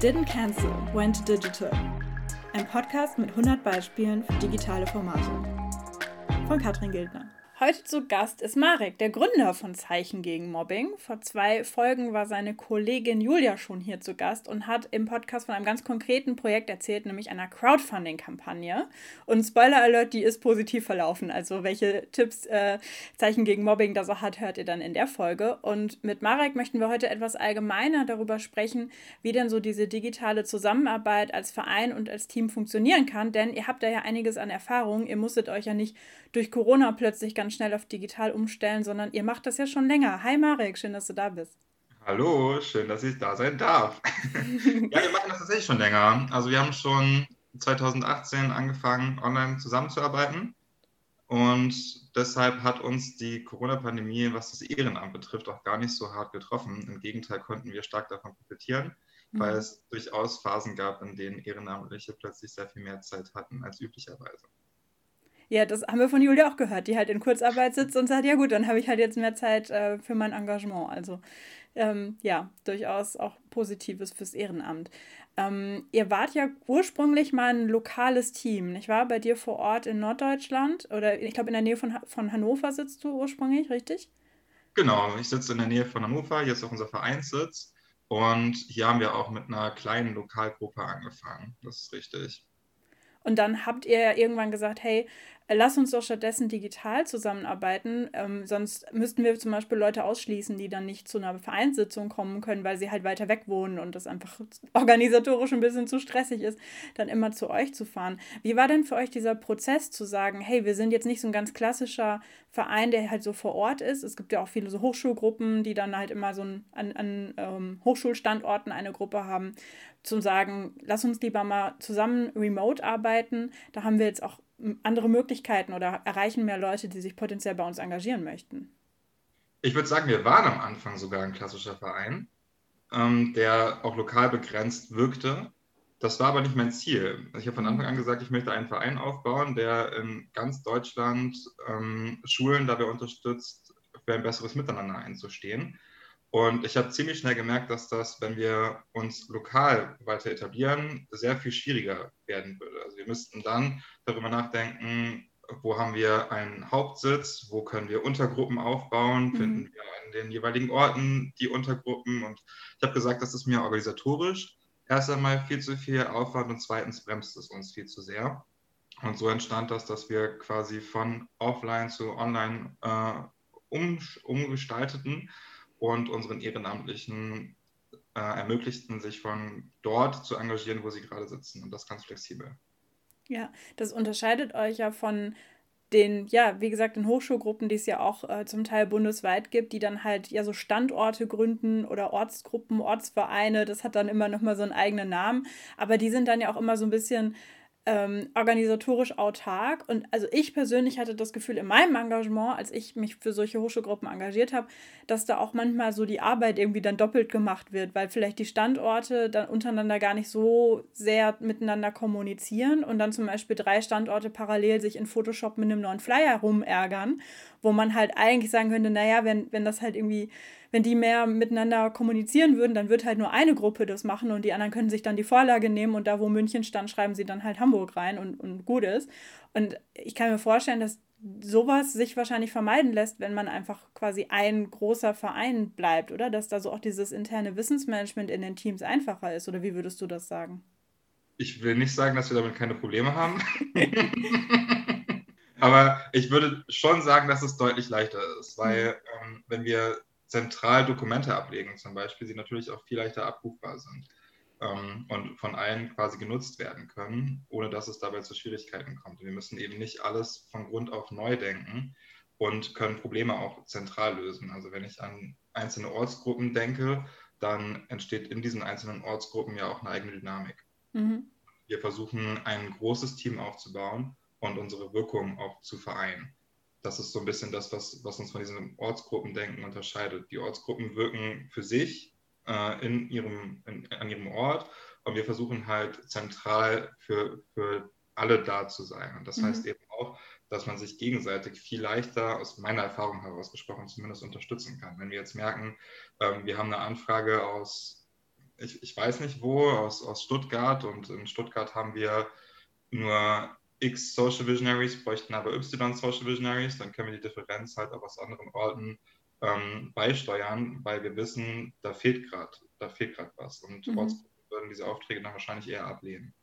Didn't Cancel, Went Digital. Ein Podcast mit 100 Beispielen für digitale Formate. Von Katrin Gildner. Heute zu Gast ist Marek, der Gründer von Zeichen gegen Mobbing. Vor zwei Folgen war seine Kollegin Julia schon hier zu Gast und hat im Podcast von einem ganz konkreten Projekt erzählt, nämlich einer Crowdfunding-Kampagne. Und Spoiler Alert, die ist positiv verlaufen. Also welche Tipps äh, Zeichen gegen Mobbing da so hat, hört ihr dann in der Folge. Und mit Marek möchten wir heute etwas allgemeiner darüber sprechen, wie denn so diese digitale Zusammenarbeit als Verein und als Team funktionieren kann. Denn ihr habt da ja einiges an Erfahrung. Ihr musstet euch ja nicht durch Corona plötzlich ganz schnell auf digital umstellen, sondern ihr macht das ja schon länger. Hi Marek, schön, dass du da bist. Hallo, schön, dass ich da sein darf. ja, wir machen das tatsächlich schon länger. Also wir haben schon 2018 angefangen, online zusammenzuarbeiten. Und deshalb hat uns die Corona-Pandemie, was das Ehrenamt betrifft, auch gar nicht so hart getroffen. Im Gegenteil konnten wir stark davon profitieren, mhm. weil es durchaus Phasen gab, in denen Ehrenamtliche plötzlich sehr viel mehr Zeit hatten als üblicherweise. Ja, das haben wir von Julia auch gehört, die halt in Kurzarbeit sitzt und sagt, ja gut, dann habe ich halt jetzt mehr Zeit äh, für mein Engagement. Also ähm, ja, durchaus auch Positives fürs Ehrenamt. Ähm, ihr wart ja ursprünglich mal ein lokales Team, nicht wahr? Bei dir vor Ort in Norddeutschland oder ich glaube in der Nähe von, von Hannover sitzt du ursprünglich, richtig? Genau, ich sitze in der Nähe von Hannover, hier ist auch unser Vereinssitz und hier haben wir auch mit einer kleinen Lokalgruppe angefangen, das ist richtig. Und dann habt ihr ja irgendwann gesagt, hey, lass uns doch stattdessen digital zusammenarbeiten. Ähm, sonst müssten wir zum Beispiel Leute ausschließen, die dann nicht zu einer Vereinssitzung kommen können, weil sie halt weiter weg wohnen und das einfach organisatorisch ein bisschen zu stressig ist, dann immer zu euch zu fahren. Wie war denn für euch dieser Prozess zu sagen, hey, wir sind jetzt nicht so ein ganz klassischer Verein, der halt so vor Ort ist. Es gibt ja auch viele so Hochschulgruppen, die dann halt immer so ein, an, an ähm, Hochschulstandorten eine Gruppe haben, zu sagen, lass uns lieber mal zusammen remote arbeiten. Da haben wir jetzt auch andere Möglichkeiten oder erreichen mehr Leute, die sich potenziell bei uns engagieren möchten? Ich würde sagen, wir waren am Anfang sogar ein klassischer Verein, ähm, der auch lokal begrenzt wirkte. Das war aber nicht mein Ziel. Ich habe von Anfang an gesagt, ich möchte einen Verein aufbauen, der in ganz Deutschland ähm, Schulen dabei unterstützt, für ein besseres Miteinander einzustehen. Und ich habe ziemlich schnell gemerkt, dass das, wenn wir uns lokal weiter etablieren, sehr viel schwieriger werden würde. Also wir müssten dann darüber nachdenken, wo haben wir einen Hauptsitz, wo können wir Untergruppen aufbauen, mhm. finden wir an den jeweiligen Orten die Untergruppen. Und ich habe gesagt, das ist mir organisatorisch erst einmal viel zu viel Aufwand und zweitens bremst es uns viel zu sehr. Und so entstand das, dass wir quasi von offline zu online äh, um, umgestalteten und unseren Ehrenamtlichen äh, ermöglichten, sich von dort zu engagieren, wo sie gerade sitzen. Und das ganz flexibel. Ja, das unterscheidet euch ja von den, ja, wie gesagt, den Hochschulgruppen, die es ja auch äh, zum Teil bundesweit gibt, die dann halt ja so Standorte gründen oder Ortsgruppen, Ortsvereine, das hat dann immer nochmal so einen eigenen Namen, aber die sind dann ja auch immer so ein bisschen ähm, organisatorisch autark. Und also ich persönlich hatte das Gefühl in meinem Engagement, als ich mich für solche Hochschulgruppen engagiert habe, dass da auch manchmal so die Arbeit irgendwie dann doppelt gemacht wird, weil vielleicht die Standorte dann untereinander gar nicht so sehr miteinander kommunizieren und dann zum Beispiel drei Standorte parallel sich in Photoshop mit einem neuen Flyer rumärgern, wo man halt eigentlich sagen könnte, naja, wenn, wenn das halt irgendwie wenn die mehr miteinander kommunizieren würden, dann wird halt nur eine Gruppe das machen und die anderen können sich dann die Vorlage nehmen und da, wo München stand, schreiben sie dann halt Hamburg rein und, und gut ist. Und ich kann mir vorstellen, dass sowas sich wahrscheinlich vermeiden lässt, wenn man einfach quasi ein großer Verein bleibt, oder? Dass da so auch dieses interne Wissensmanagement in den Teams einfacher ist, oder wie würdest du das sagen? Ich will nicht sagen, dass wir damit keine Probleme haben. Aber ich würde schon sagen, dass es deutlich leichter ist, weil ähm, wenn wir zentral Dokumente ablegen, zum Beispiel, sie natürlich auch viel leichter abrufbar sind ähm, und von allen quasi genutzt werden können, ohne dass es dabei zu Schwierigkeiten kommt. Wir müssen eben nicht alles von Grund auf neu denken und können Probleme auch zentral lösen. Also wenn ich an einzelne Ortsgruppen denke, dann entsteht in diesen einzelnen Ortsgruppen ja auch eine eigene Dynamik. Mhm. Wir versuchen ein großes Team aufzubauen und unsere Wirkung auch zu vereinen das ist so ein bisschen das, was, was uns von diesem Ortsgruppendenken unterscheidet. Die Ortsgruppen wirken für sich äh, in ihrem, in, an ihrem Ort und wir versuchen halt zentral für, für alle da zu sein. Und das mhm. heißt eben auch, dass man sich gegenseitig viel leichter, aus meiner Erfahrung heraus gesprochen, zumindest unterstützen kann. Wenn wir jetzt merken, ähm, wir haben eine Anfrage aus ich, ich weiß nicht wo, aus, aus Stuttgart. Und in Stuttgart haben wir nur X Social Visionaries, bräuchten aber Y Social Visionaries. Dann können wir die Differenz halt auch aus anderen Orten ähm, beisteuern, weil wir wissen, da fehlt gerade, da fehlt gerade was. Und mhm. Ortsgruppen würden diese Aufträge dann wahrscheinlich eher ablehnen.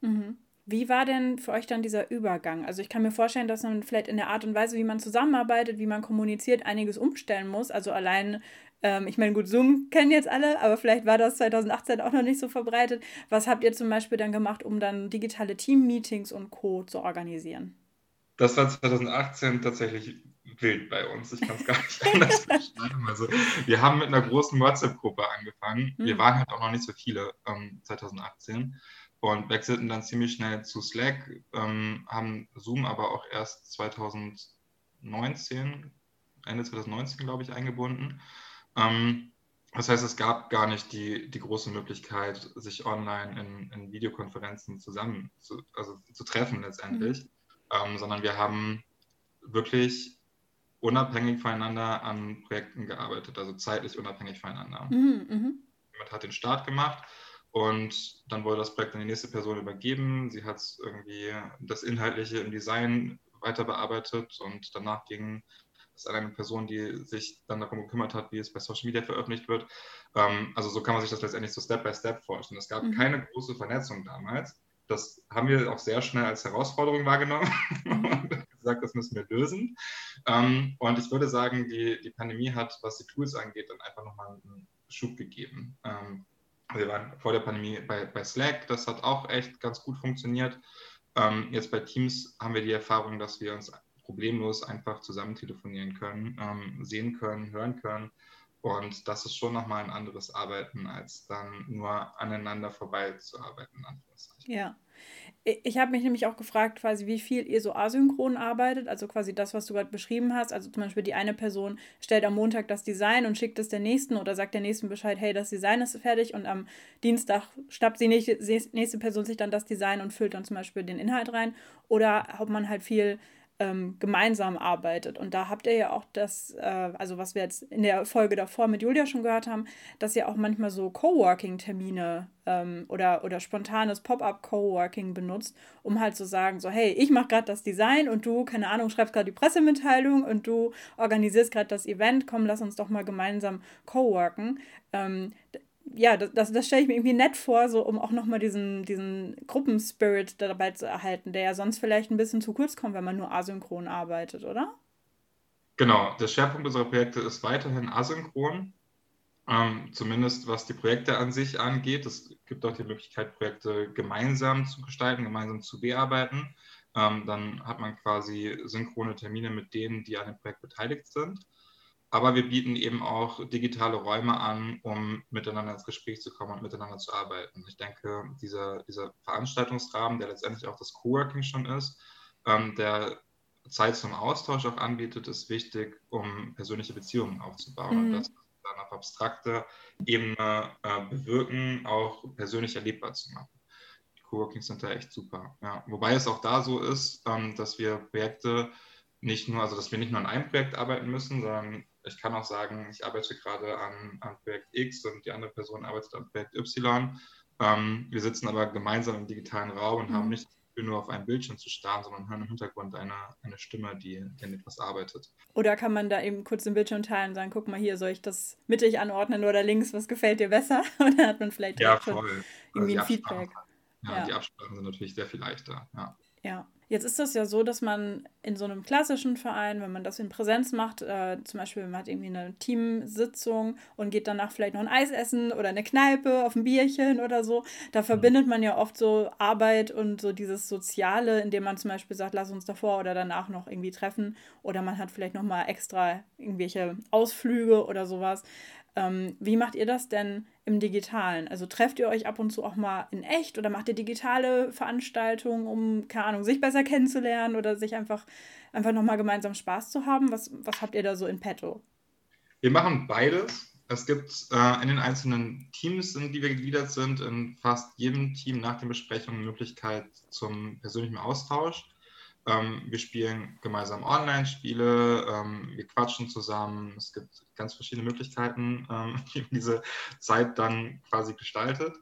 Mhm. Wie war denn für euch dann dieser Übergang? Also ich kann mir vorstellen, dass man vielleicht in der Art und Weise, wie man zusammenarbeitet, wie man kommuniziert, einiges umstellen muss. Also allein, ähm, ich meine, gut, Zoom kennen jetzt alle, aber vielleicht war das 2018 auch noch nicht so verbreitet. Was habt ihr zum Beispiel dann gemacht, um dann digitale Team-Meetings und Co. zu organisieren? Das war 2018 tatsächlich wild bei uns. Ich kann es gar nicht anders beschreiben. Also, wir haben mit einer großen WhatsApp-Gruppe angefangen. Wir hm. waren halt auch noch nicht so viele ähm, 2018 und wechselten dann ziemlich schnell zu Slack, ähm, haben Zoom aber auch erst 2019, Ende 2019, glaube ich, eingebunden. Ähm, das heißt, es gab gar nicht die, die große Möglichkeit, sich online in, in Videokonferenzen zusammen zu, also zu treffen letztendlich, mhm. ähm, sondern wir haben wirklich unabhängig voneinander an Projekten gearbeitet, also zeitlich unabhängig voneinander. Mhm, mh. Jemand hat den Start gemacht und dann wurde das Projekt an die nächste Person übergeben. Sie hat irgendwie das Inhaltliche im Design weiter bearbeitet und danach ging an eine Person, die sich dann darum gekümmert hat, wie es bei Social Media veröffentlicht wird. Ähm, also so kann man sich das letztendlich so Step by Step vorstellen. Es gab mhm. keine große Vernetzung damals. Das haben wir auch sehr schnell als Herausforderung wahrgenommen mhm. und gesagt, das müssen wir lösen. Ähm, und ich würde sagen, die, die Pandemie hat, was die Tools angeht, dann einfach nochmal einen Schub gegeben. Ähm, wir waren vor der Pandemie bei, bei Slack, das hat auch echt ganz gut funktioniert. Ähm, jetzt bei Teams haben wir die Erfahrung, dass wir uns problemlos einfach zusammen telefonieren können, ähm, sehen können, hören können. Und das ist schon nochmal ein anderes Arbeiten, als dann nur aneinander vorbeizuarbeiten. Ja, ich habe mich nämlich auch gefragt, quasi, wie viel ihr so asynchron arbeitet, also quasi das, was du gerade beschrieben hast. Also zum Beispiel die eine Person stellt am Montag das Design und schickt es der nächsten oder sagt der nächsten Bescheid, hey, das Design ist fertig und am Dienstag schnappt die nächste Person sich dann das Design und füllt dann zum Beispiel den Inhalt rein. Oder ob man halt viel ähm, gemeinsam arbeitet. Und da habt ihr ja auch das, äh, also was wir jetzt in der Folge davor mit Julia schon gehört haben, dass ihr auch manchmal so Coworking-Termine ähm, oder, oder spontanes Pop-up-Coworking benutzt, um halt zu sagen, so, hey, ich mache gerade das Design und du, keine Ahnung, schreibst gerade die Pressemitteilung und du organisierst gerade das Event, komm, lass uns doch mal gemeinsam coworken. Ähm, ja, das, das, stelle ich mir irgendwie nett vor, so um auch nochmal diesen, diesen Gruppenspirit dabei zu erhalten, der ja sonst vielleicht ein bisschen zu kurz kommt, wenn man nur asynchron arbeitet, oder? Genau, der Schwerpunkt unserer Projekte ist weiterhin asynchron, ähm, zumindest was die Projekte an sich angeht. Es gibt auch die Möglichkeit, Projekte gemeinsam zu gestalten, gemeinsam zu bearbeiten. Ähm, dann hat man quasi synchrone Termine mit denen, die an dem Projekt beteiligt sind. Aber wir bieten eben auch digitale Räume an, um miteinander ins Gespräch zu kommen und miteinander zu arbeiten. Ich denke, dieser, dieser Veranstaltungsrahmen, der letztendlich auch das Coworking schon ist, ähm, der Zeit zum Austausch auch anbietet, ist wichtig, um persönliche Beziehungen aufzubauen. Mhm. Und das dann auf abstrakter Ebene äh, bewirken, auch persönlich erlebbar zu machen. Die Coworkings sind da echt super. Ja. Wobei es auch da so ist, ähm, dass wir Projekte nicht nur, also dass wir nicht nur an einem Projekt arbeiten müssen, sondern ich kann auch sagen, ich arbeite gerade an, an Projekt X und die andere Person arbeitet an Projekt Y. Ähm, wir sitzen aber gemeinsam im digitalen Raum und mhm. haben nicht nur auf einem Bildschirm zu starren, sondern hören im Hintergrund eine, eine Stimme, die, die an etwas arbeitet. Oder kann man da eben kurz den Bildschirm teilen und sagen, guck mal hier, soll ich das mittig anordnen oder links, was gefällt dir besser? Und dann hat man vielleicht ja, voll. irgendwie also ein Feedback. Ja, ja, die Absprachen sind natürlich sehr viel leichter. Ja. Ja. Jetzt ist das ja so, dass man in so einem klassischen Verein, wenn man das in Präsenz macht, äh, zum Beispiel man hat irgendwie eine Teamsitzung und geht danach vielleicht noch ein Eis essen oder eine Kneipe auf ein Bierchen oder so, da verbindet man ja oft so Arbeit und so dieses Soziale, indem man zum Beispiel sagt, lass uns davor oder danach noch irgendwie treffen oder man hat vielleicht noch mal extra irgendwelche Ausflüge oder sowas. Ähm, wie macht ihr das denn im Digitalen? Also trefft ihr euch ab und zu auch mal in echt oder macht ihr digitale Veranstaltungen, um, keine Ahnung, sich besser kennenzulernen oder sich einfach, einfach nochmal gemeinsam Spaß zu haben? Was, was habt ihr da so in petto? Wir machen beides. Es gibt äh, in den einzelnen Teams, in die wir gegliedert sind, in fast jedem Team nach den Besprechungen Möglichkeit zum persönlichen Austausch. Ähm, wir spielen gemeinsam Online-Spiele, ähm, wir quatschen zusammen. Es gibt ganz verschiedene Möglichkeiten, ähm, wie man diese Zeit dann quasi gestaltet.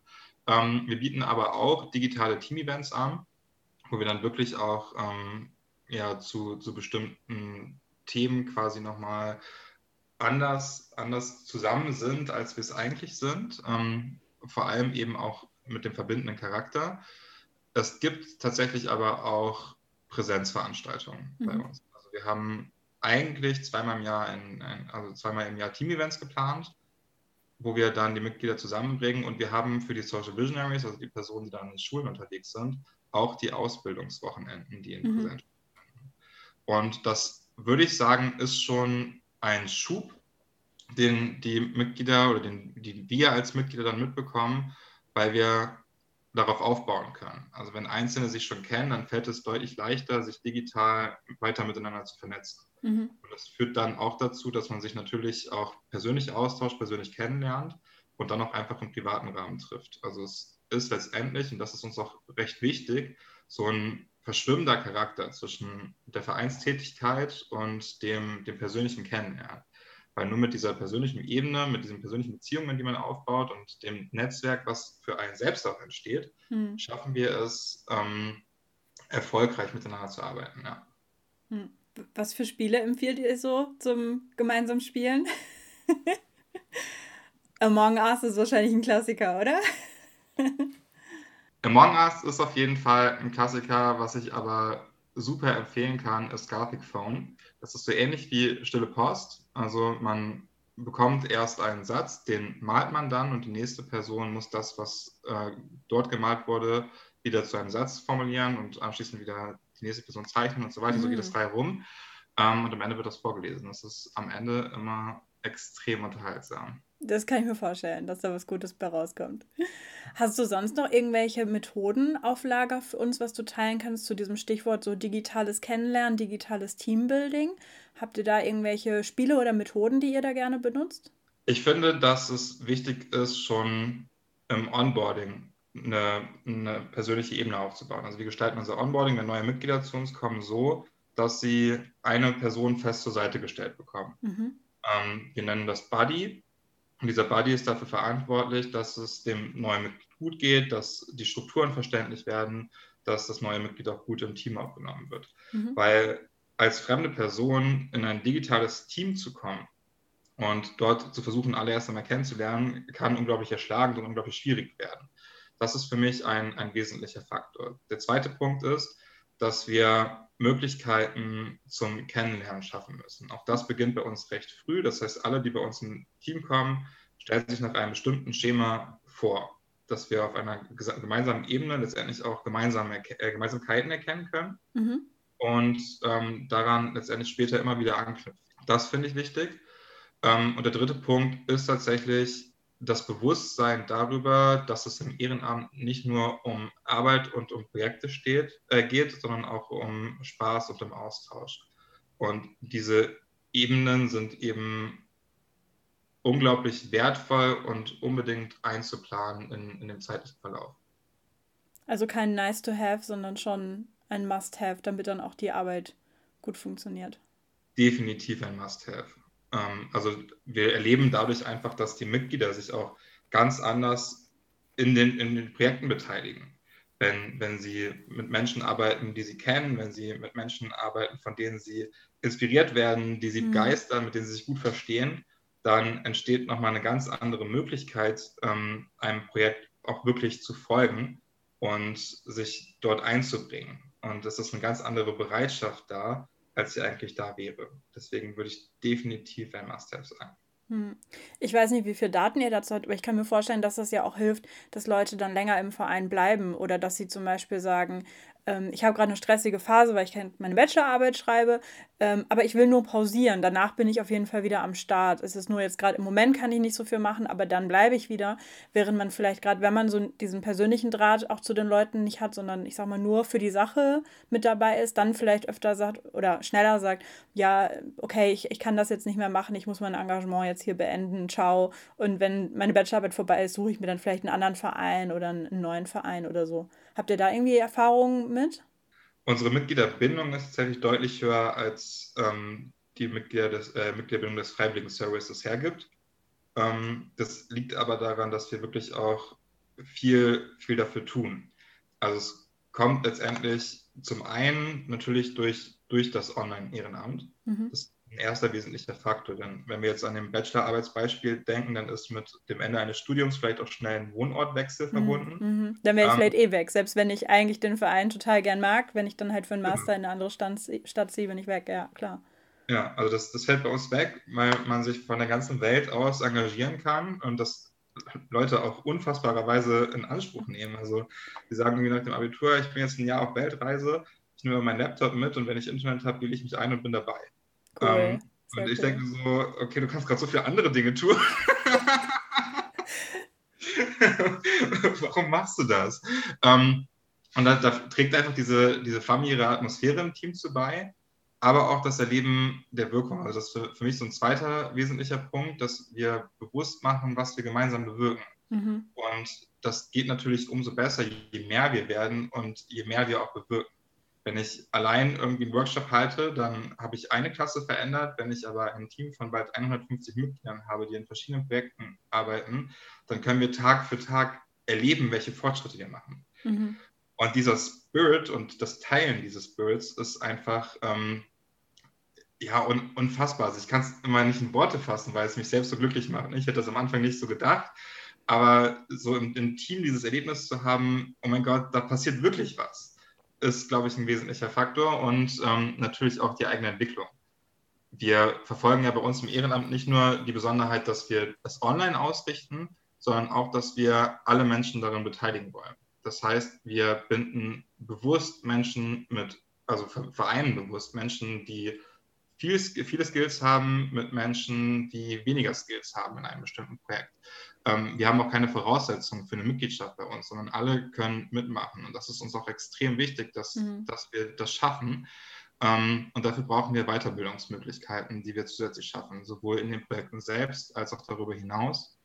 Ähm, wir bieten aber auch digitale Team-Events an, wo wir dann wirklich auch ähm, ja, zu, zu bestimmten Themen quasi nochmal anders, anders zusammen sind, als wir es eigentlich sind. Ähm, vor allem eben auch mit dem verbindenden Charakter. Es gibt tatsächlich aber auch Präsenzveranstaltungen mhm. bei uns. Also wir haben eigentlich zweimal im Jahr, in, also zweimal im Jahr Team-Events geplant, wo wir dann die Mitglieder zusammenbringen und wir haben für die Social Visionaries, also die Personen, die dann in Schulen unterwegs sind, auch die Ausbildungswochenenden, die in mhm. Präsenz. Und das würde ich sagen, ist schon ein Schub, den die Mitglieder oder den, die wir als Mitglieder dann mitbekommen, weil wir darauf aufbauen können. Also wenn Einzelne sich schon kennen, dann fällt es deutlich leichter, sich digital weiter miteinander zu vernetzen. Mhm. Und das führt dann auch dazu, dass man sich natürlich auch persönlich austauscht, persönlich kennenlernt und dann auch einfach im privaten Rahmen trifft. Also es ist letztendlich, und das ist uns auch recht wichtig, so ein verschwimmender Charakter zwischen der Vereinstätigkeit und dem, dem persönlichen Kennenlernen. Weil nur mit dieser persönlichen Ebene, mit diesen persönlichen Beziehungen, die man aufbaut und dem Netzwerk, was für einen selbst auch entsteht, hm. schaffen wir es, ähm, erfolgreich miteinander zu arbeiten. Ja. Hm. Was für Spiele empfiehlt ihr so zum gemeinsamen Spielen? Among Us ist wahrscheinlich ein Klassiker, oder? Among Us ist auf jeden Fall ein Klassiker, was ich aber super empfehlen kann, ist Gothic Phone. Das ist so ähnlich wie Stille Post. Also man bekommt erst einen Satz, den malt man dann und die nächste Person muss das, was äh, dort gemalt wurde, wieder zu einem Satz formulieren und anschließend wieder die nächste Person zeichnen und so weiter. Mhm. So geht es drei rum. Ähm, und am Ende wird das vorgelesen. Das ist am Ende immer extrem unterhaltsam. Das kann ich mir vorstellen, dass da was Gutes bei rauskommt. Hast du sonst noch irgendwelche Methoden auf Lager für uns, was du teilen kannst zu diesem Stichwort so digitales Kennenlernen, digitales Teambuilding? Habt ihr da irgendwelche Spiele oder Methoden, die ihr da gerne benutzt? Ich finde, dass es wichtig ist, schon im Onboarding eine, eine persönliche Ebene aufzubauen. Also wie gestalten wir unser Onboarding, wenn neue Mitglieder zu uns kommen, so, dass sie eine Person fest zur Seite gestellt bekommen. Mhm. Ähm, wir nennen das Buddy. Und dieser Buddy ist dafür verantwortlich, dass es dem neuen Mitglied gut geht, dass die Strukturen verständlich werden, dass das neue Mitglied auch gut im Team aufgenommen wird. Mhm. Weil als fremde Person in ein digitales Team zu kommen und dort zu versuchen, alle erst einmal kennenzulernen, kann unglaublich erschlagend und unglaublich schwierig werden. Das ist für mich ein, ein wesentlicher Faktor. Der zweite Punkt ist, dass wir Möglichkeiten zum Kennenlernen schaffen müssen. Auch das beginnt bei uns recht früh. Das heißt, alle, die bei uns im Team kommen, stellen sich nach einem bestimmten Schema vor, dass wir auf einer gemeinsamen Ebene letztendlich auch gemeinsame, äh, Gemeinsamkeiten erkennen können mhm. und ähm, daran letztendlich später immer wieder anknüpfen. Das finde ich wichtig. Ähm, und der dritte Punkt ist tatsächlich das Bewusstsein darüber, dass es im Ehrenamt nicht nur um Arbeit und um Projekte steht, äh, geht, sondern auch um Spaß und um Austausch. Und diese Ebenen sind eben unglaublich wertvoll und unbedingt einzuplanen in, in dem zeitlichen Verlauf. Also kein Nice to have, sondern schon ein Must have, damit dann auch die Arbeit gut funktioniert. Definitiv ein Must have. Ähm, also wir erleben dadurch einfach, dass die Mitglieder sich auch ganz anders in den, in den Projekten beteiligen. Wenn, wenn sie mit Menschen arbeiten, die sie kennen, wenn sie mit Menschen arbeiten, von denen sie inspiriert werden, die sie mhm. begeistern, mit denen sie sich gut verstehen, dann entsteht nochmal eine ganz andere Möglichkeit, ähm, einem Projekt auch wirklich zu folgen und sich dort einzubringen. Und es ist eine ganz andere Bereitschaft da, als sie eigentlich da wäre. Deswegen würde ich definitiv ein Must-Have sagen. Hm. Ich weiß nicht, wie viele Daten ihr dazu habt, aber ich kann mir vorstellen, dass das ja auch hilft, dass Leute dann länger im Verein bleiben oder dass sie zum Beispiel sagen, ähm, ich habe gerade eine stressige Phase, weil ich meine Bachelorarbeit schreibe, ähm, aber ich will nur pausieren. Danach bin ich auf jeden Fall wieder am Start. Es ist nur jetzt gerade im Moment kann ich nicht so viel machen, aber dann bleibe ich wieder, während man vielleicht gerade, wenn man so diesen persönlichen Draht auch zu den Leuten nicht hat, sondern ich sag mal nur für die Sache mit dabei ist, dann vielleicht öfter sagt oder schneller sagt, ja, okay, ich, ich kann das jetzt nicht mehr machen, ich muss mein Engagement jetzt hier beenden, ciao. Und wenn meine Bachelorarbeit vorbei ist, suche ich mir dann vielleicht einen anderen Verein oder einen neuen Verein oder so. Habt ihr da irgendwie Erfahrungen mit? Unsere Mitgliederbindung ist tatsächlich deutlich höher als ähm, die Mitglieder des, äh, Mitgliederbindung des Freiwilligen Services hergibt. Ähm, das liegt aber daran, dass wir wirklich auch viel, viel dafür tun. Also es kommt letztendlich zum einen natürlich durch, durch das Online-Ehrenamt. Mhm. Das ein erster wesentlicher Faktor. Denn wenn wir jetzt an dem Bachelor-Arbeitsbeispiel denken, dann ist mit dem Ende eines Studiums vielleicht auch schnell ein Wohnortwechsel mhm. verbunden. Mhm. Dann wäre ich ähm, vielleicht eh weg, selbst wenn ich eigentlich den Verein total gern mag, wenn ich dann halt für einen Master in eine andere Stadt, Stadt ziehe, bin ich weg, ja, klar. Ja, also das, das fällt bei uns weg, weil man sich von der ganzen Welt aus engagieren kann und das Leute auch unfassbarerweise in Anspruch nehmen. Also die sagen irgendwie nach dem Abitur, ich bin jetzt ein Jahr auf Weltreise, ich nehme meinen Laptop mit und wenn ich Internet habe, wähle ich mich ein und bin dabei. Cool. Ähm, und ich cool. denke so, okay, du kannst gerade so viele andere Dinge tun. Warum machst du das? Ähm, und da, da, trägt einfach diese, diese familiäre Atmosphäre im Team zu bei aber auch das Erleben der Wirkung. Also das ist für, für mich so ein zweiter wesentlicher Punkt, dass wir bewusst machen, was wir gemeinsam bewirken. Mhm. Und das geht natürlich umso besser, je mehr wir werden und je mehr wir auch bewirken. Wenn ich allein irgendwie einen Workshop halte, dann habe ich eine Klasse verändert. Wenn ich aber ein Team von bald 150 Mitgliedern habe, die in verschiedenen Projekten arbeiten, dann können wir Tag für Tag erleben, welche Fortschritte wir machen. Mhm. Und dieser Spirit und das Teilen dieses Spirits ist einfach ähm, ja, un unfassbar. Also ich kann es immer nicht in Worte fassen, weil es mich selbst so glücklich macht. Ich hätte das am Anfang nicht so gedacht, aber so im, im Team dieses Erlebnis zu haben, oh mein Gott, da passiert wirklich was, ist, glaube ich, ein wesentlicher Faktor und ähm, natürlich auch die eigene Entwicklung. Wir verfolgen ja bei uns im Ehrenamt nicht nur die Besonderheit, dass wir es online ausrichten, sondern auch, dass wir alle Menschen darin beteiligen wollen. Das heißt, wir binden bewusst Menschen mit, also vereinen bewusst Menschen, die viel, viele Skills haben mit Menschen, die weniger Skills haben in einem bestimmten Projekt. Ähm, wir haben auch keine Voraussetzungen für eine Mitgliedschaft bei uns, sondern alle können mitmachen. Und das ist uns auch extrem wichtig, dass, mhm. dass wir das schaffen. Ähm, und dafür brauchen wir Weiterbildungsmöglichkeiten, die wir zusätzlich schaffen, sowohl in den Projekten selbst als auch darüber hinaus.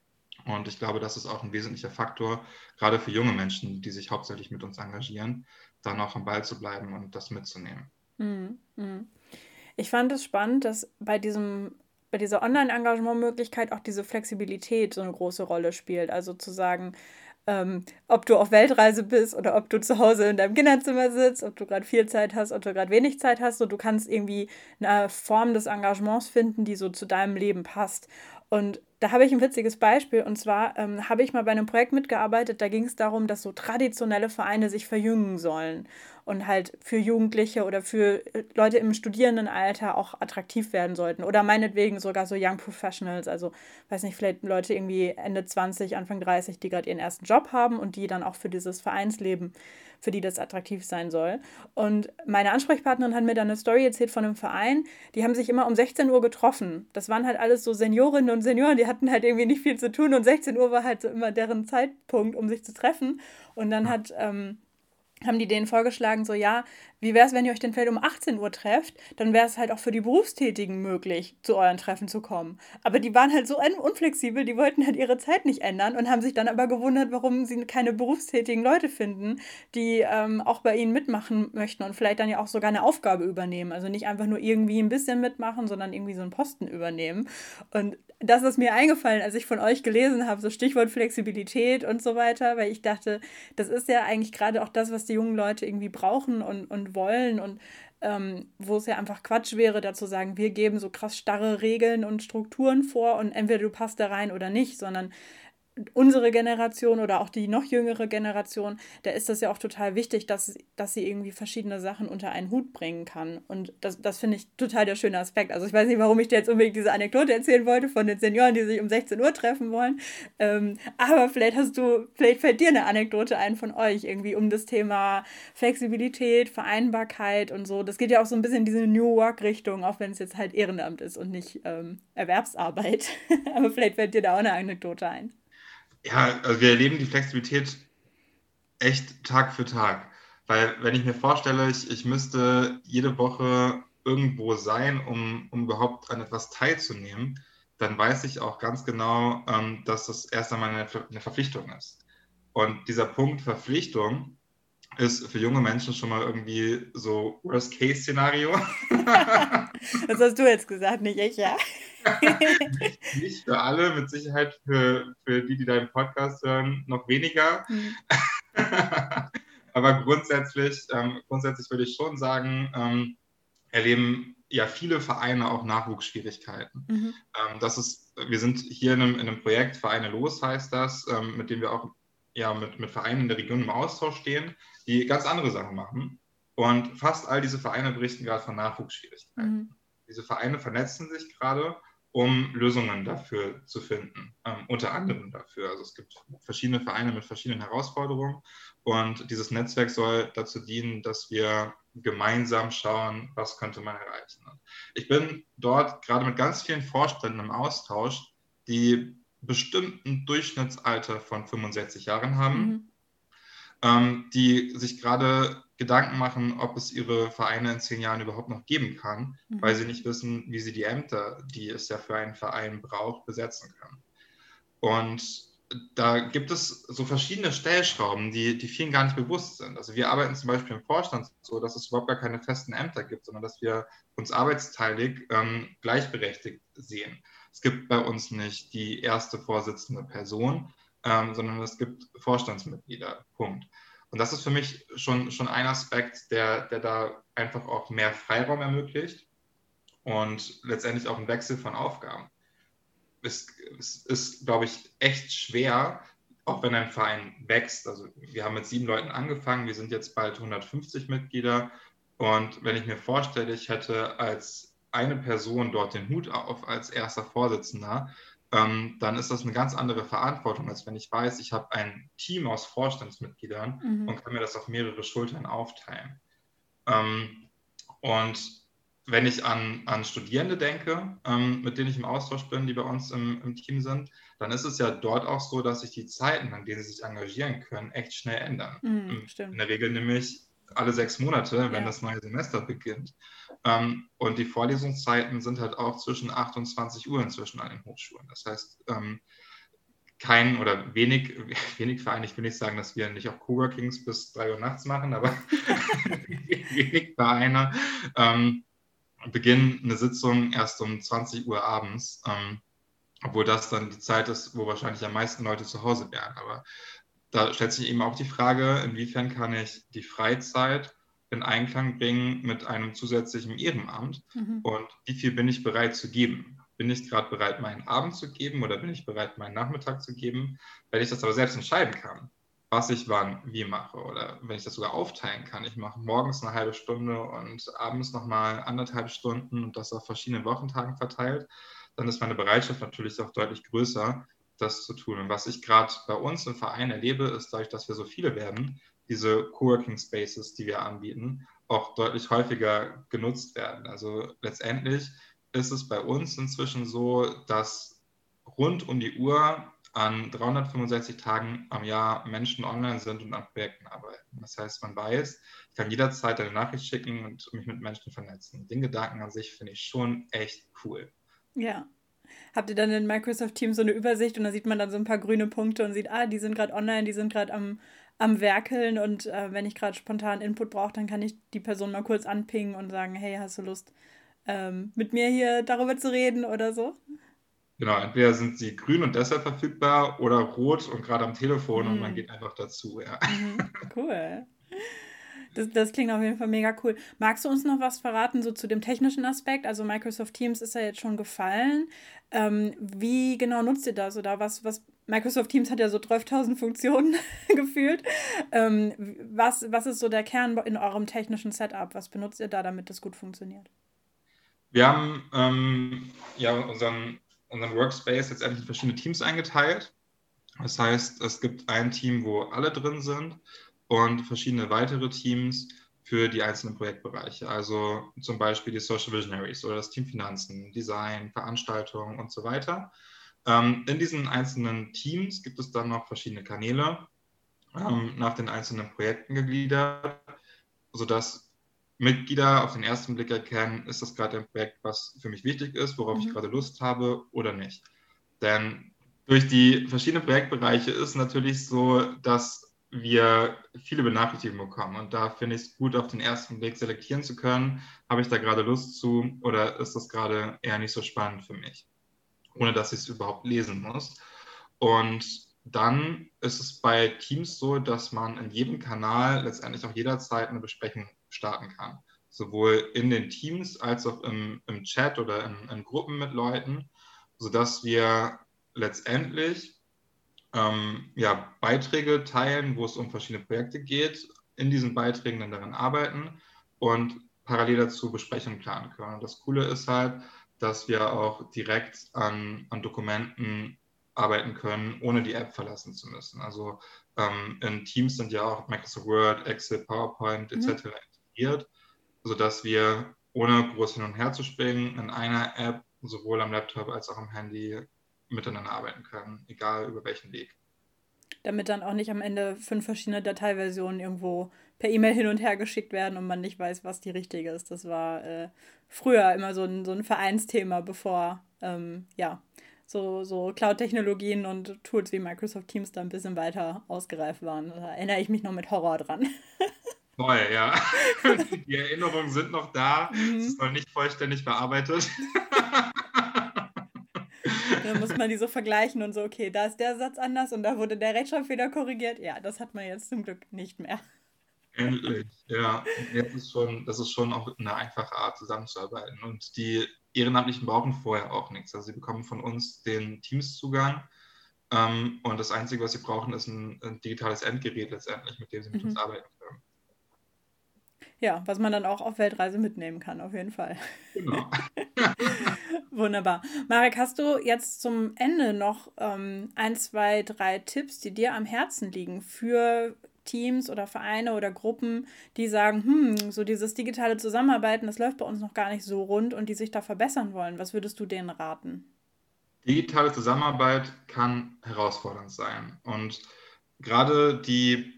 Und ich glaube, das ist auch ein wesentlicher Faktor, gerade für junge Menschen, die sich hauptsächlich mit uns engagieren, dann auch am Ball zu bleiben und das mitzunehmen. Mhm. Mhm. Ich fand es spannend, dass bei diesem bei dieser Online-Engagement-Möglichkeit auch diese Flexibilität so eine große Rolle spielt. Also zu sagen, ähm, ob du auf Weltreise bist oder ob du zu Hause in deinem Kinderzimmer sitzt, ob du gerade viel Zeit hast, ob du gerade wenig Zeit hast, so du kannst irgendwie eine Form des Engagements finden, die so zu deinem Leben passt. Und da habe ich ein witziges Beispiel. Und zwar ähm, habe ich mal bei einem Projekt mitgearbeitet, da ging es darum, dass so traditionelle Vereine sich verjüngen sollen und halt für Jugendliche oder für äh, Leute im Studierendenalter auch attraktiv werden sollten. Oder meinetwegen sogar so Young Professionals, also weiß nicht, vielleicht Leute irgendwie Ende 20, Anfang 30, die gerade ihren ersten Job haben und die dann auch für dieses Vereinsleben für die das attraktiv sein soll. Und meine Ansprechpartnerin hat mir dann eine Story erzählt von einem Verein, die haben sich immer um 16 Uhr getroffen. Das waren halt alles so Seniorinnen und Senioren, die hatten halt irgendwie nicht viel zu tun und 16 Uhr war halt so immer deren Zeitpunkt, um sich zu treffen. Und dann hat ähm, haben die denen vorgeschlagen, so ja, wie wäre es, wenn ihr euch denn vielleicht um 18 Uhr trefft? Dann wäre es halt auch für die Berufstätigen möglich, zu euren Treffen zu kommen. Aber die waren halt so unflexibel, die wollten halt ihre Zeit nicht ändern und haben sich dann aber gewundert, warum sie keine berufstätigen Leute finden, die ähm, auch bei ihnen mitmachen möchten und vielleicht dann ja auch sogar eine Aufgabe übernehmen. Also nicht einfach nur irgendwie ein bisschen mitmachen, sondern irgendwie so einen Posten übernehmen. Und das ist mir eingefallen, als ich von euch gelesen habe, so Stichwort Flexibilität und so weiter, weil ich dachte, das ist ja eigentlich gerade auch das, was die jungen Leute irgendwie brauchen und, und wollen und ähm, wo es ja einfach Quatsch wäre, dazu sagen, wir geben so krass starre Regeln und Strukturen vor und entweder du passt da rein oder nicht, sondern unsere Generation oder auch die noch jüngere Generation, da ist das ja auch total wichtig, dass, dass sie irgendwie verschiedene Sachen unter einen Hut bringen kann. Und das, das finde ich total der schöne Aspekt. Also ich weiß nicht, warum ich dir jetzt unbedingt diese Anekdote erzählen wollte von den Senioren, die sich um 16 Uhr treffen wollen. Ähm, aber vielleicht hast du, vielleicht fällt dir eine Anekdote ein von euch irgendwie um das Thema Flexibilität, Vereinbarkeit und so. Das geht ja auch so ein bisschen in diese New Work-Richtung, auch wenn es jetzt halt Ehrenamt ist und nicht ähm, Erwerbsarbeit. aber vielleicht fällt dir da auch eine Anekdote ein. Ja, also wir erleben die Flexibilität echt Tag für Tag. Weil wenn ich mir vorstelle, ich, ich müsste jede Woche irgendwo sein, um, um überhaupt an etwas teilzunehmen, dann weiß ich auch ganz genau, ähm, dass das erst einmal eine, eine Verpflichtung ist. Und dieser Punkt Verpflichtung, ist für junge Menschen schon mal irgendwie so Worst-Case-Szenario. das hast du jetzt gesagt, nicht ich, ja. nicht für alle, mit Sicherheit für, für die, die deinen Podcast hören, noch weniger. Mhm. Aber grundsätzlich, ähm, grundsätzlich würde ich schon sagen, ähm, erleben ja viele Vereine auch Nachwuchsschwierigkeiten. Mhm. Ähm, das ist, wir sind hier in einem, in einem, Projekt, Vereine los heißt das, ähm, mit dem wir auch ja, mit, mit Vereinen in der Region im Austausch stehen, die ganz andere Sachen machen. Und fast all diese Vereine berichten gerade von Nachwuchsschwierigkeiten. Mhm. Diese Vereine vernetzen sich gerade um Lösungen dafür zu finden, ähm, unter anderem dafür. Also es gibt verschiedene Vereine mit verschiedenen Herausforderungen und dieses Netzwerk soll dazu dienen, dass wir gemeinsam schauen, was könnte man erreichen. Ich bin dort gerade mit ganz vielen Vorständen im Austausch, die bestimmt ein Durchschnittsalter von 65 Jahren haben, mhm. ähm, die sich gerade Gedanken machen, ob es ihre Vereine in zehn Jahren überhaupt noch geben kann, mhm. weil sie nicht wissen, wie sie die Ämter, die es ja für einen Verein braucht, besetzen können. Und da gibt es so verschiedene Stellschrauben, die, die vielen gar nicht bewusst sind. Also wir arbeiten zum Beispiel im Vorstand so, dass es überhaupt gar keine festen Ämter gibt, sondern dass wir uns arbeitsteilig ähm, gleichberechtigt sehen. Es gibt bei uns nicht die erste Vorsitzende Person, ähm, sondern es gibt Vorstandsmitglieder. Punkt. Und das ist für mich schon, schon ein Aspekt, der, der da einfach auch mehr Freiraum ermöglicht und letztendlich auch einen Wechsel von Aufgaben. Es, es ist, glaube ich, echt schwer, auch wenn ein Verein wächst. Also wir haben mit sieben Leuten angefangen, wir sind jetzt bald 150 Mitglieder. Und wenn ich mir vorstelle, ich hätte als eine Person dort den Hut auf als erster Vorsitzender, ähm, dann ist das eine ganz andere Verantwortung, als wenn ich weiß, ich habe ein Team aus Vorstandsmitgliedern mhm. und kann mir das auf mehrere Schultern aufteilen. Ähm, und wenn ich an, an Studierende denke, ähm, mit denen ich im Austausch bin, die bei uns im, im, Team sind, dann ist es ja dort auch so, dass sich die Zeiten, an denen sie sich engagieren können, echt schnell ändern. Mhm, in der Regel nämlich alle sechs Monate, wenn ja. das neue Semester beginnt. Ähm, und die Vorlesungszeiten sind halt auch zwischen 8 und 20 Uhr inzwischen an den Hochschulen. Das heißt, ähm, kein oder wenig, wenig Vereine, ich will nicht sagen, dass wir nicht auch Coworkings bis 3 Uhr nachts machen, aber wenig Vereine ähm, beginnen eine Sitzung erst um 20 Uhr abends, ähm, obwohl das dann die Zeit ist, wo wahrscheinlich am meisten Leute zu Hause wären. Aber da stellt sich eben auch die Frage, inwiefern kann ich die Freizeit in Einklang bringen mit einem zusätzlichen Ehrenamt mhm. und wie viel bin ich bereit zu geben? Bin ich gerade bereit, meinen Abend zu geben oder bin ich bereit, meinen Nachmittag zu geben? Wenn ich das aber selbst entscheiden kann, was ich wann wie mache oder wenn ich das sogar aufteilen kann, ich mache morgens eine halbe Stunde und abends nochmal anderthalb Stunden und das auf verschiedenen Wochentagen verteilt, dann ist meine Bereitschaft natürlich auch deutlich größer, das zu tun. Und was ich gerade bei uns im Verein erlebe, ist dadurch, dass wir so viele werden, diese Coworking Spaces, die wir anbieten, auch deutlich häufiger genutzt werden. Also letztendlich ist es bei uns inzwischen so, dass rund um die Uhr an 365 Tagen am Jahr Menschen online sind und an Projekten arbeiten. Das heißt, man weiß, ich kann jederzeit eine Nachricht schicken und mich mit Menschen vernetzen. Den Gedanken an sich finde ich schon echt cool. Ja, habt ihr dann in Microsoft Teams so eine Übersicht und da sieht man dann so ein paar grüne Punkte und sieht, ah, die sind gerade online, die sind gerade am, am Werkeln und äh, wenn ich gerade spontan Input brauche, dann kann ich die Person mal kurz anpingen und sagen, hey, hast du Lust, ähm, mit mir hier darüber zu reden oder so? Genau, entweder sind sie grün und deshalb verfügbar oder rot und gerade am Telefon mm. und man mhm. geht einfach dazu, ja. Mhm, cool. Das, das klingt auf jeden Fall mega cool. Magst du uns noch was verraten, so zu dem technischen Aspekt? Also Microsoft Teams ist ja jetzt schon gefallen. Ähm, wie genau nutzt ihr das? Oder was, was Microsoft Teams hat ja so 12.000 Funktionen gefühlt. Ähm, was, was ist so der Kern in eurem technischen Setup? Was benutzt ihr da, damit das gut funktioniert? Wir haben ähm, ja unseren, unseren Workspace jetzt endlich in verschiedene Teams eingeteilt. Das heißt, es gibt ein Team, wo alle drin sind und verschiedene weitere Teams für die einzelnen Projektbereiche. Also zum Beispiel die Social Visionaries oder das Team Finanzen, Design, Veranstaltungen und so weiter. Ähm, in diesen einzelnen Teams gibt es dann noch verschiedene Kanäle ähm, nach den einzelnen Projekten gegliedert, sodass Mitglieder auf den ersten Blick erkennen, ist das gerade ein Projekt, was für mich wichtig ist, worauf mhm. ich gerade Lust habe oder nicht. Denn durch die verschiedenen Projektbereiche ist natürlich so, dass wir viele Benachrichtigungen bekommen. Und da finde ich es gut, auf den ersten Blick selektieren zu können. Habe ich da gerade Lust zu oder ist das gerade eher nicht so spannend für mich? Ohne dass ich es überhaupt lesen muss. Und dann ist es bei Teams so, dass man in jedem Kanal letztendlich auch jederzeit eine Besprechung starten kann. Sowohl in den Teams als auch im, im Chat oder in, in Gruppen mit Leuten, sodass wir letztendlich ähm, ja, Beiträge teilen, wo es um verschiedene Projekte geht, in diesen Beiträgen dann daran arbeiten und parallel dazu Besprechungen planen können. Und das Coole ist halt, dass wir auch direkt an, an Dokumenten arbeiten können, ohne die App verlassen zu müssen. Also ähm, in Teams sind ja auch Microsoft Word, Excel, PowerPoint etc. Mhm. integriert, sodass wir ohne groß hin und her zu springen in einer App sowohl am Laptop als auch am Handy miteinander arbeiten können, egal über welchen Weg. Damit dann auch nicht am Ende fünf verschiedene Dateiversionen irgendwo per E-Mail hin und her geschickt werden und man nicht weiß, was die richtige ist. Das war äh, früher immer so ein, so ein Vereinsthema, bevor ähm, ja, so, so Cloud-Technologien und Tools wie Microsoft Teams da ein bisschen weiter ausgereift waren. Da erinnere ich mich noch mit Horror dran. Toll, ja. Die Erinnerungen sind noch da. Mhm. Es ist noch nicht vollständig verarbeitet. Dann muss man die so vergleichen und so, okay, da ist der Satz anders und da wurde der Rechtschreibfehler korrigiert. Ja, das hat man jetzt zum Glück nicht mehr. Endlich, ja. Jetzt ist schon, das ist schon auch eine einfache Art, zusammenzuarbeiten. Und die Ehrenamtlichen brauchen vorher auch nichts. Also sie bekommen von uns den Teams-Zugang. Ähm, und das Einzige, was sie brauchen, ist ein, ein digitales Endgerät letztendlich, mit dem sie mit mhm. uns arbeiten können. Ja, was man dann auch auf Weltreise mitnehmen kann, auf jeden Fall. Genau. Wunderbar. Marek, hast du jetzt zum Ende noch ähm, ein, zwei, drei Tipps, die dir am Herzen liegen für Teams oder Vereine oder Gruppen, die sagen, hm, so dieses digitale Zusammenarbeiten, das läuft bei uns noch gar nicht so rund und die sich da verbessern wollen. Was würdest du denen raten? Digitale Zusammenarbeit kann herausfordernd sein. Und gerade die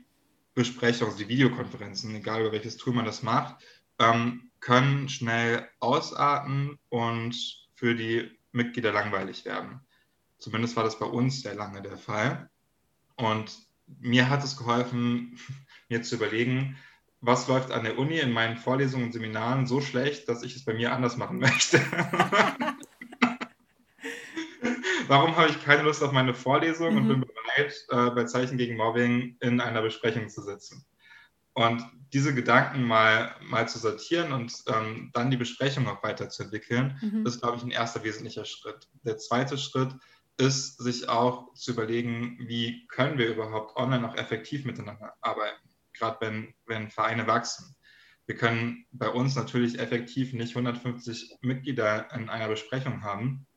Besprechungen, also die Videokonferenzen, egal über welches Tool man das macht, ähm, können schnell ausarten und für die Mitglieder langweilig werden. Zumindest war das bei uns sehr lange der Fall. Und mir hat es geholfen, mir zu überlegen, was läuft an der Uni in meinen Vorlesungen und Seminaren so schlecht, dass ich es bei mir anders machen möchte. Warum habe ich keine Lust auf meine Vorlesung mhm. und bin bereit, äh, bei Zeichen gegen Mobbing in einer Besprechung zu sitzen? Und diese Gedanken mal, mal zu sortieren und ähm, dann die Besprechung auch weiterzuentwickeln, mhm. ist, glaube ich, ein erster wesentlicher Schritt. Der zweite Schritt ist, sich auch zu überlegen, wie können wir überhaupt online auch effektiv miteinander arbeiten, gerade wenn, wenn Vereine wachsen. Wir können bei uns natürlich effektiv nicht 150 Mitglieder in einer Besprechung haben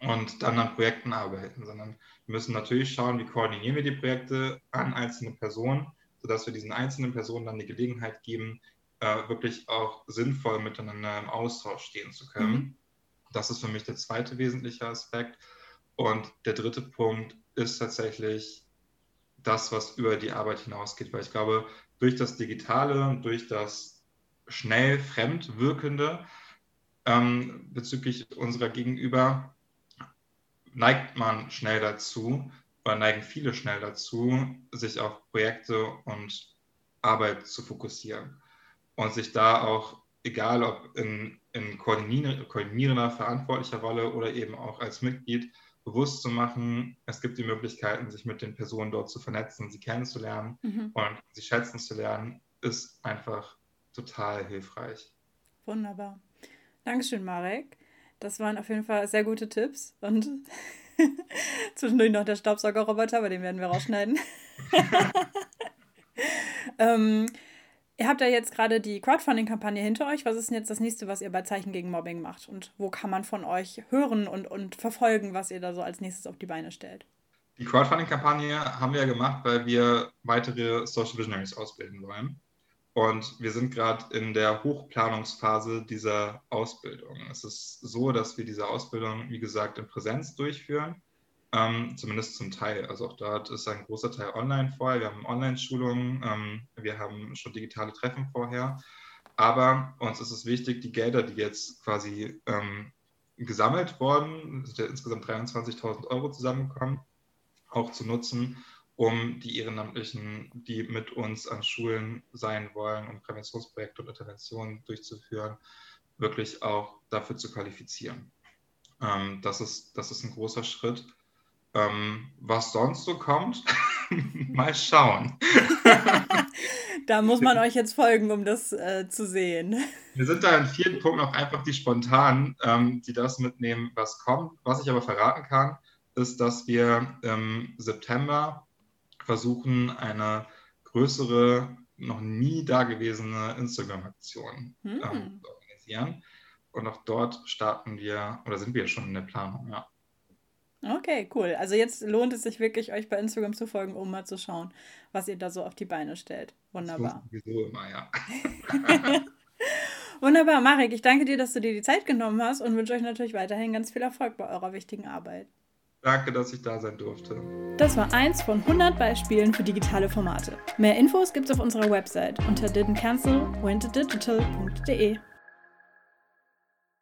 und dann an Projekten arbeiten, sondern wir müssen natürlich schauen, wie koordinieren wir die Projekte an einzelne Personen sodass wir diesen einzelnen Personen dann die Gelegenheit geben, äh, wirklich auch sinnvoll miteinander im Austausch stehen zu können. Mhm. Das ist für mich der zweite wesentliche Aspekt. Und der dritte Punkt ist tatsächlich das, was über die Arbeit hinausgeht, weil ich glaube, durch das Digitale, durch das schnell fremd wirkende ähm, bezüglich unserer Gegenüber neigt man schnell dazu, oder neigen viele schnell dazu, sich auf Projekte und Arbeit zu fokussieren und sich da auch, egal ob in, in koordinierender, verantwortlicher Rolle oder eben auch als Mitglied, bewusst zu machen, es gibt die Möglichkeiten, sich mit den Personen dort zu vernetzen, sie kennenzulernen mhm. und sie schätzen zu lernen, ist einfach total hilfreich. Wunderbar. Dankeschön, Marek. Das waren auf jeden Fall sehr gute Tipps und Zwischendurch noch der Staubsaugerroboter, aber den werden wir rausschneiden. ähm, ihr habt ja jetzt gerade die Crowdfunding-Kampagne hinter euch. Was ist denn jetzt das nächste, was ihr bei Zeichen gegen Mobbing macht? Und wo kann man von euch hören und, und verfolgen, was ihr da so als nächstes auf die Beine stellt? Die Crowdfunding-Kampagne haben wir ja gemacht, weil wir weitere Social Visionaries ausbilden wollen. Und wir sind gerade in der Hochplanungsphase dieser Ausbildung. Es ist so, dass wir diese Ausbildung, wie gesagt, in Präsenz durchführen, ähm, zumindest zum Teil. Also auch dort ist ein großer Teil online vorher. Wir haben Online-Schulungen, ähm, wir haben schon digitale Treffen vorher. Aber uns ist es wichtig, die Gelder, die jetzt quasi ähm, gesammelt wurden, sind ja insgesamt 23.000 Euro zusammengekommen, auch zu nutzen, um die Ehrenamtlichen, die mit uns an Schulen sein wollen, um Präventionsprojekte und Interventionen durchzuführen, wirklich auch dafür zu qualifizieren. Ähm, das, ist, das ist ein großer Schritt. Ähm, was sonst so kommt, mal schauen. da muss man euch jetzt folgen, um das äh, zu sehen. Wir sind da in vielen Punkten auch einfach die spontanen, ähm, die das mitnehmen, was kommt. Was ich aber verraten kann, ist, dass wir im September versuchen, eine größere, noch nie dagewesene Instagram-Aktion hm. ähm, zu organisieren. Und auch dort starten wir, oder sind wir schon in der Planung, ja. Okay, cool. Also jetzt lohnt es sich wirklich, euch bei Instagram zu folgen, um mal zu schauen, was ihr da so auf die Beine stellt. Wunderbar. Das sowieso immer, ja. Wunderbar, Marek, ich danke dir, dass du dir die Zeit genommen hast und wünsche euch natürlich weiterhin ganz viel Erfolg bei eurer wichtigen Arbeit. Danke, dass ich da sein durfte. Das war eins von 100 Beispielen für digitale Formate. Mehr Infos gibt's auf unserer Website unter didn'tcancel.wentodigital.de.